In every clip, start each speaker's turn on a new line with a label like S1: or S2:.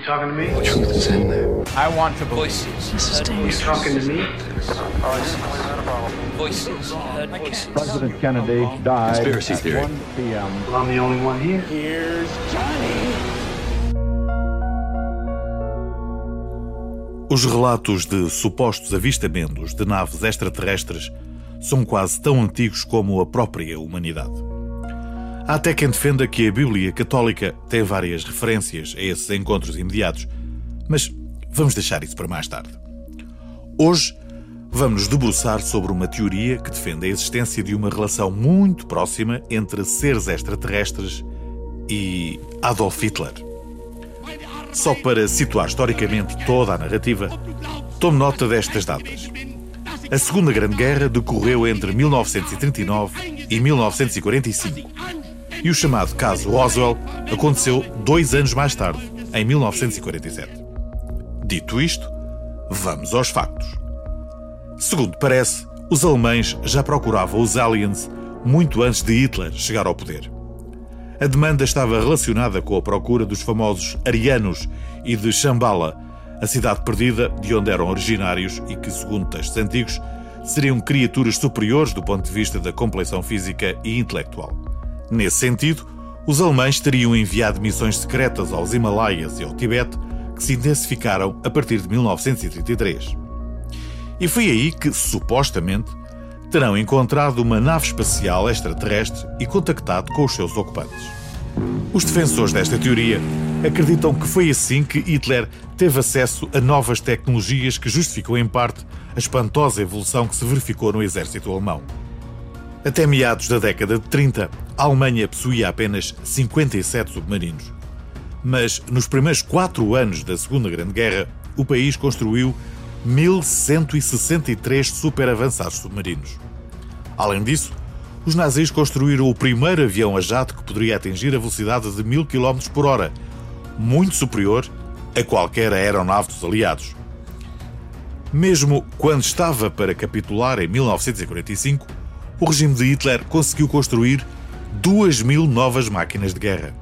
S1: You talking to me?
S2: The truth is in there.
S3: I want to voices.
S2: This is
S1: You
S2: dangerous.
S1: talking to me?
S3: Voices.
S4: President Kennedy died
S2: Conspiracy
S4: at
S2: theory.
S4: 1 p.m.
S1: Well, I'm the only one here.
S5: Os relatos de supostos avistamentos de naves extraterrestres são quase tão antigos como a própria humanidade. Há até quem defenda que a Bíblia Católica tem várias referências a esses encontros imediatos, mas vamos deixar isso para mais tarde. Hoje vamos debruçar sobre uma teoria que defende a existência de uma relação muito próxima entre seres extraterrestres e Adolf Hitler. Só para situar historicamente toda a narrativa, tome nota destas datas. A Segunda Grande Guerra decorreu entre 1939 e 1945 e o chamado caso Roswell aconteceu dois anos mais tarde, em 1947. Dito isto, vamos aos factos. Segundo parece, os alemães já procuravam os aliens muito antes de Hitler chegar ao poder. A demanda estava relacionada com a procura dos famosos arianos e de Shambhala, a cidade perdida de onde eram originários e que, segundo textos antigos, seriam criaturas superiores do ponto de vista da complexão física e intelectual. Nesse sentido, os alemães teriam enviado missões secretas aos Himalaias e ao Tibete, que se intensificaram a partir de 1933. E foi aí que, supostamente, terão encontrado uma nave espacial extraterrestre e contactado com os seus ocupantes. Os defensores desta teoria acreditam que foi assim que Hitler teve acesso a novas tecnologias que justificam em parte a espantosa evolução que se verificou no exército alemão. Até meados da década de 30, a Alemanha possuía apenas 57 submarinos. Mas nos primeiros quatro anos da Segunda Grande Guerra, o país construiu 1163 superavançados submarinos. Além disso, os nazis construíram o primeiro avião a jato que poderia atingir a velocidade de 1000 km por hora, muito superior a qualquer aeronave dos aliados. Mesmo quando estava para capitular em 1945, o regime de Hitler conseguiu construir 2 mil novas máquinas de guerra.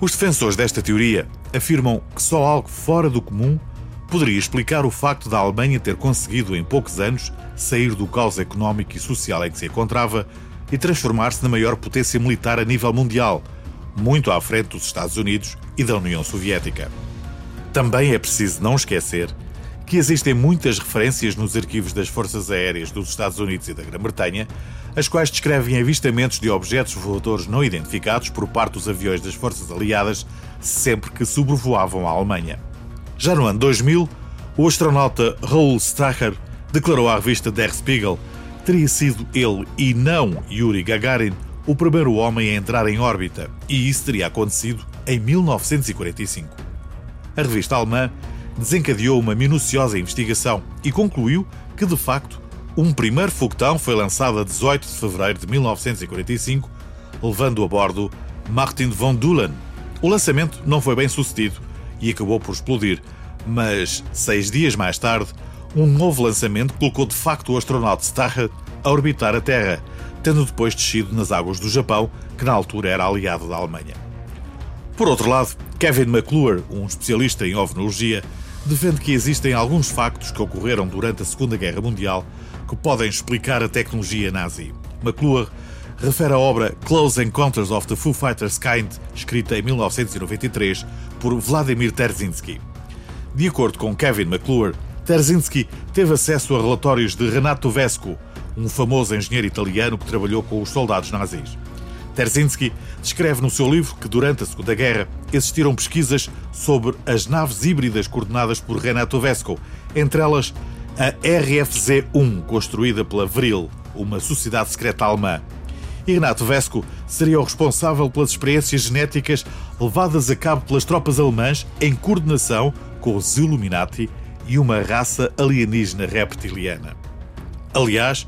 S5: Os defensores desta teoria afirmam que só algo fora do comum poderia explicar o facto da Alemanha ter conseguido, em poucos anos, sair do caos económico e social em que se encontrava e transformar-se na maior potência militar a nível mundial, muito à frente dos Estados Unidos e da União Soviética. Também é preciso não esquecer que existem muitas referências nos arquivos das Forças Aéreas dos Estados Unidos e da Grã-Bretanha, as quais descrevem avistamentos de objetos voadores não identificados por parte dos aviões das Forças Aliadas sempre que sobrevoavam a Alemanha. Já no ano 2000, o astronauta Raoul Stracher declarou à revista Der Spiegel que teria sido ele e não Yuri Gagarin o primeiro homem a entrar em órbita, e isso teria acontecido em 1945. A revista alemã desencadeou uma minuciosa investigação e concluiu que, de facto, um primeiro foguetão foi lançado a 18 de fevereiro de 1945, levando a bordo Martin von Dulen. O lançamento não foi bem sucedido e acabou por explodir, mas seis dias mais tarde, um novo lançamento colocou de facto o astronauta Starr a orbitar a Terra, tendo depois descido nas águas do Japão, que na altura era aliado da Alemanha. Por outro lado, Kevin McClure, um especialista em ovnologia, defende que existem alguns factos que ocorreram durante a Segunda Guerra Mundial que podem explicar a tecnologia nazi. McClure refere a obra Close Encounters of the Foo Fighters Kind, escrita em 1993 por Vladimir Terzinsky. De acordo com Kevin McClure, Terzinsky teve acesso a relatórios de Renato Vesco, um famoso engenheiro italiano que trabalhou com os soldados nazis. Terzinsky descreve no seu livro que durante a Segunda Guerra existiram pesquisas sobre as naves híbridas coordenadas por Renato Vesco, entre elas a RFZ-1, construída pela Vril, uma sociedade secreta alemã. E Renato Vesco seria o responsável pelas experiências genéticas levadas a cabo pelas tropas alemãs em coordenação com os Illuminati e uma raça alienígena reptiliana. Aliás,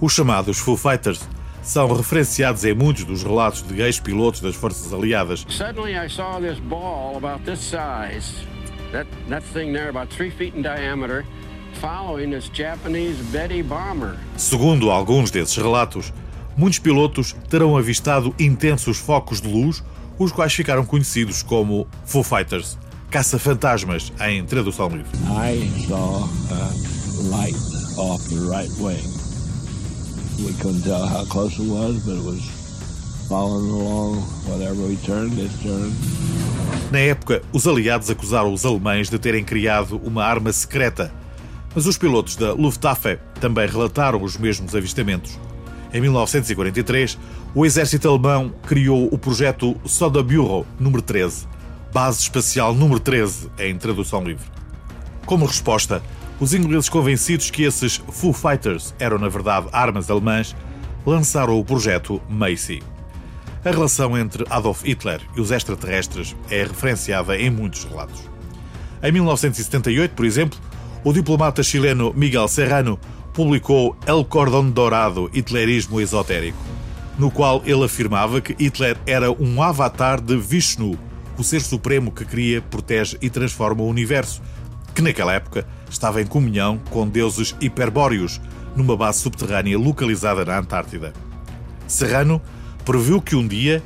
S5: os chamados Foo Fighters são referenciados em muitos dos relatos de ex-pilotos das Forças Aliadas.
S6: Suddenly, I saw this ball about this size. That, that thing there, about three feet in diameter, following this Japanese Betty bomber.
S5: Segundo alguns desses relatos, muitos pilotos terão avistado intensos focos de luz, os quais ficaram conhecidos como Foo Fighters, caça-fantasmas, em tradução livre.
S1: I saw a light off the right wing. We couldn't tell how close it was, but it was following along. Whatever we turned, it turned.
S5: Na época, os aliados acusaram os alemães de terem criado uma arma secreta, mas os pilotos da Luftwaffe também relataram os mesmos avistamentos. Em 1943, o exército alemão criou o projeto Soderbüro número 13, Base Espacial número 13, em tradução livre. Como resposta, os ingleses convencidos que esses Foo Fighters eram na verdade armas alemãs, lançaram o projeto Macy. A relação entre Adolf Hitler e os extraterrestres é referenciada em muitos relatos. Em 1978, por exemplo, o diplomata chileno Miguel Serrano publicou El Cordón Dourado Hitlerismo Esotérico, no qual ele afirmava que Hitler era um avatar de Vishnu, o ser supremo que cria, protege e transforma o universo, que naquela época estava em comunhão com deuses hiperbóreos, numa base subterrânea localizada na Antártida. Serrano previu que um dia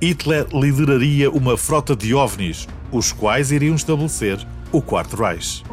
S5: Hitler lideraria uma frota de ovnis, os quais iriam estabelecer o Quarto Reich.